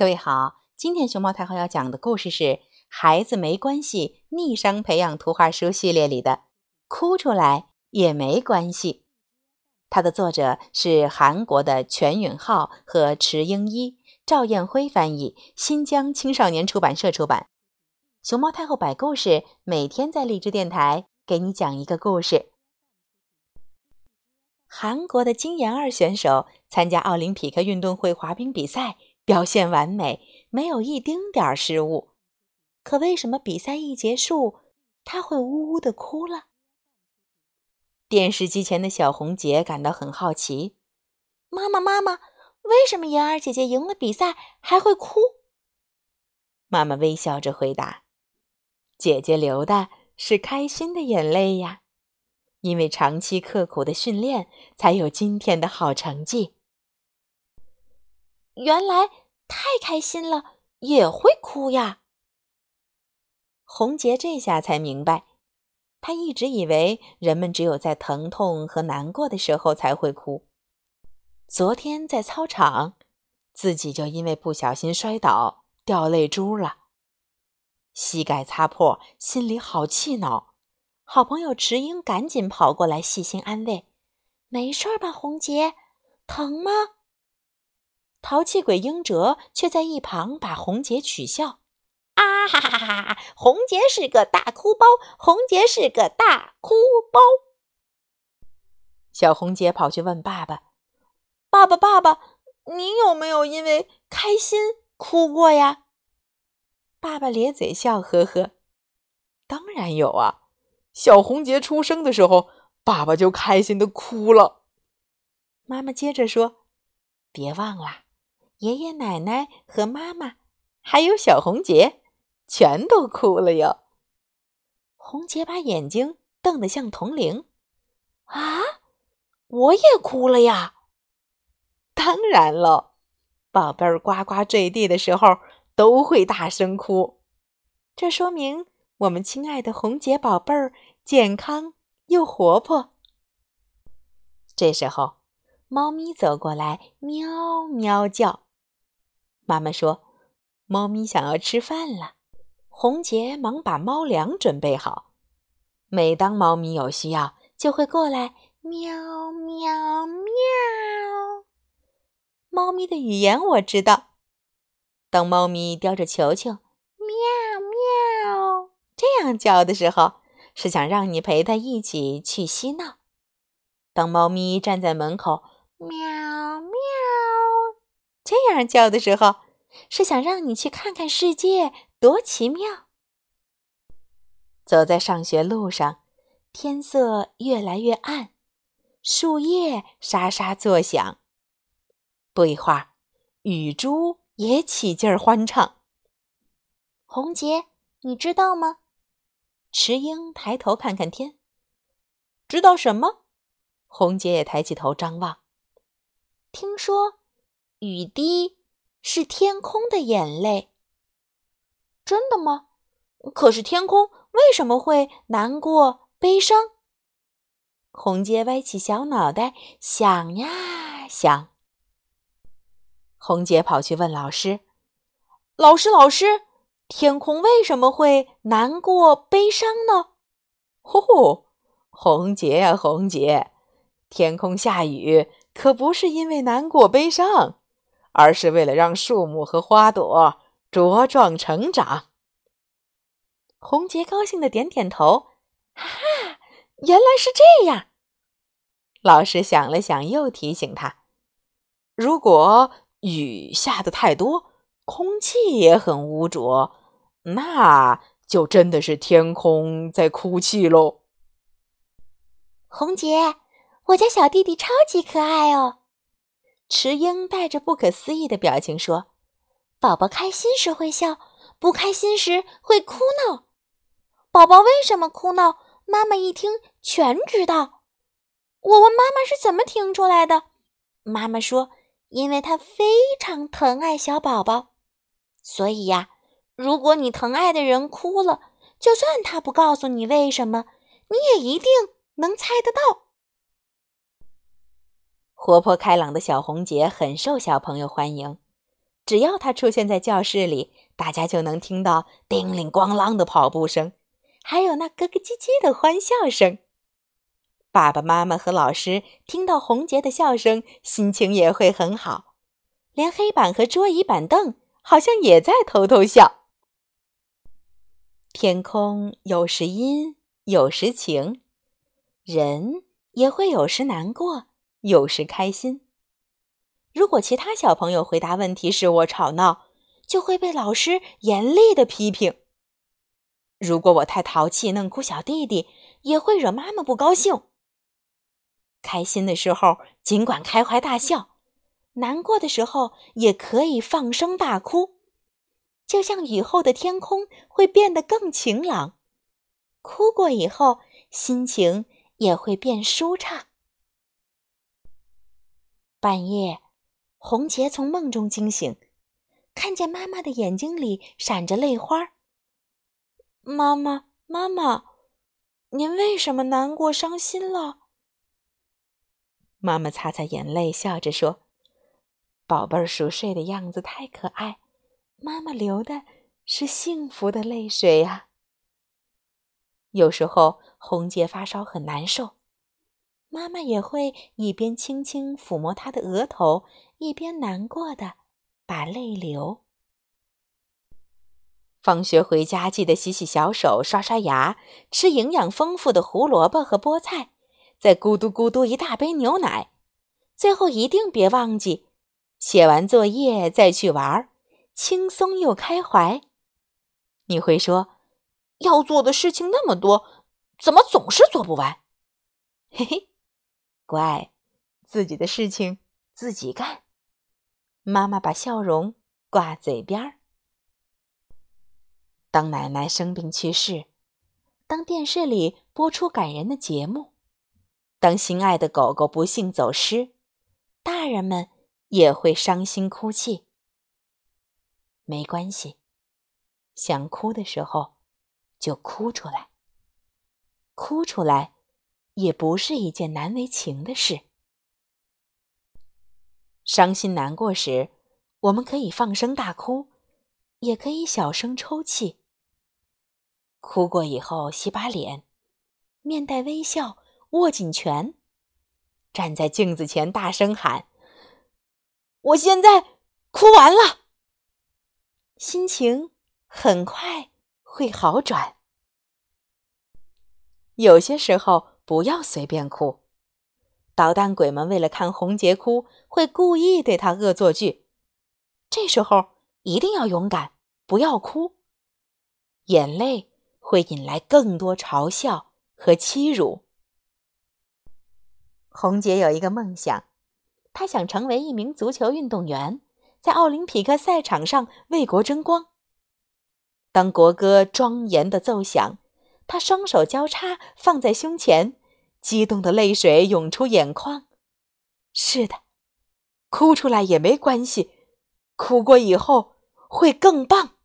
各位好，今天熊猫太后要讲的故事是《孩子没关系》逆商培养图画书系列里的《哭出来也没关系》。它的作者是韩国的全允浩和池英一，赵彦辉翻译，新疆青少年出版社出版。熊猫太后摆故事，每天在荔枝电台给你讲一个故事。韩国的金妍儿选手参加奥林匹克运动会滑冰比赛。表现完美，没有一丁点儿失误。可为什么比赛一结束，他会呜呜的哭了？电视机前的小红姐感到很好奇：“妈妈，妈妈，为什么妍儿姐姐赢了比赛还会哭？”妈妈微笑着回答：“姐姐流的是开心的眼泪呀，因为长期刻苦的训练，才有今天的好成绩。”原来。太开心了也会哭呀！红杰这下才明白，他一直以为人们只有在疼痛和难过的时候才会哭。昨天在操场，自己就因为不小心摔倒掉泪珠了，膝盖擦破，心里好气恼。好朋友池英赶紧跑过来细心安慰：“没事吧，红杰？疼吗？”淘气鬼英哲却在一旁把红杰取笑：“啊哈哈哈哈！红杰是个大哭包，红杰是个大哭包。”小红姐跑去问爸爸：“爸爸，爸爸，你有没有因为开心哭过呀？”爸爸咧嘴笑呵呵：“当然有啊！小红杰出生的时候，爸爸就开心的哭了。”妈妈接着说：“别忘了。”爷爷奶奶和妈妈，还有小红杰，全都哭了哟。红杰把眼睛瞪得像铜铃。啊，我也哭了呀！当然了，宝贝儿呱呱坠地的时候都会大声哭，这说明我们亲爱的红杰宝贝儿健康又活泼。这时候，猫咪走过来，喵喵叫。妈妈说：“猫咪想要吃饭了。”红杰忙把猫粮准备好。每当猫咪有需要，就会过来喵喵喵。猫咪的语言我知道。当猫咪叼着球球喵喵这样叫的时候，是想让你陪它一起去嬉闹。当猫咪站在门口喵。这样叫的时候，是想让你去看看世界多奇妙。走在上学路上，天色越来越暗，树叶沙沙作响。不一会儿，雨珠也起劲儿欢唱。红杰，你知道吗？池英抬头看看天，知道什么？红杰也抬起头张望，听说。雨滴是天空的眼泪，真的吗？可是天空为什么会难过、悲伤？红杰歪起小脑袋想呀想。红杰跑去问老师：“老师，老师，天空为什么会难过、悲伤呢？”“呼呼，红杰呀，红杰，天空下雨可不是因为难过、悲伤。”而是为了让树木和花朵茁壮成长。红杰高兴的点点头，哈哈，原来是这样。老师想了想，又提醒他：如果雨下的太多，空气也很污浊，那就真的是天空在哭泣喽。红杰，我家小弟弟超级可爱哦。池英带着不可思议的表情说：“宝宝开心时会笑，不开心时会哭闹。宝宝为什么哭闹？妈妈一听全知道。我问妈妈是怎么听出来的，妈妈说：因为她非常疼爱小宝宝，所以呀，如果你疼爱的人哭了，就算他不告诉你为什么，你也一定能猜得到。”活泼开朗的小红杰很受小朋友欢迎，只要他出现在教室里，大家就能听到叮铃咣啷的跑步声，还有那咯咯唧唧的欢笑声。爸爸妈妈和老师听到红杰的笑声，心情也会很好，连黑板和桌椅板凳好像也在偷偷笑。天空有时阴，有时晴，人也会有时难过，有时开心。如果其他小朋友回答问题时我吵闹，就会被老师严厉的批评。如果我太淘气，弄哭小弟弟，也会惹妈妈不高兴。开心的时候尽管开怀大笑，难过的时候也可以放声大哭。就像雨后的天空会变得更晴朗，哭过以后心情也会变舒畅。半夜。红杰从梦中惊醒，看见妈妈的眼睛里闪着泪花。妈妈，妈妈，您为什么难过、伤心了？妈妈擦擦眼泪，笑着说：“宝贝儿熟睡的样子太可爱，妈妈流的是幸福的泪水呀。”有时候红杰发烧很难受。妈妈也会一边轻轻抚摸他的额头，一边难过的把泪流。放学回家记得洗洗小手、刷刷牙，吃营养丰富的胡萝卜和菠菜，再咕嘟咕嘟一大杯牛奶。最后一定别忘记，写完作业再去玩，轻松又开怀。你会说，要做的事情那么多，怎么总是做不完？嘿嘿。乖，自己的事情自己干。妈妈把笑容挂嘴边儿。当奶奶生病去世，当电视里播出感人的节目，当心爱的狗狗不幸走失，大人们也会伤心哭泣。没关系，想哭的时候就哭出来，哭出来。也不是一件难为情的事。伤心难过时，我们可以放声大哭，也可以小声抽泣。哭过以后，洗把脸，面带微笑，握紧拳，站在镜子前大声喊：“我现在哭完了。”心情很快会好转。有些时候。不要随便哭，捣蛋鬼们为了看红杰哭，会故意对他恶作剧。这时候一定要勇敢，不要哭。眼泪会引来更多嘲笑和欺辱。红杰有一个梦想，他想成为一名足球运动员，在奥林匹克赛场上为国争光。当国歌庄严的奏响，他双手交叉放在胸前。激动的泪水涌出眼眶。是的，哭出来也没关系，哭过以后会更棒。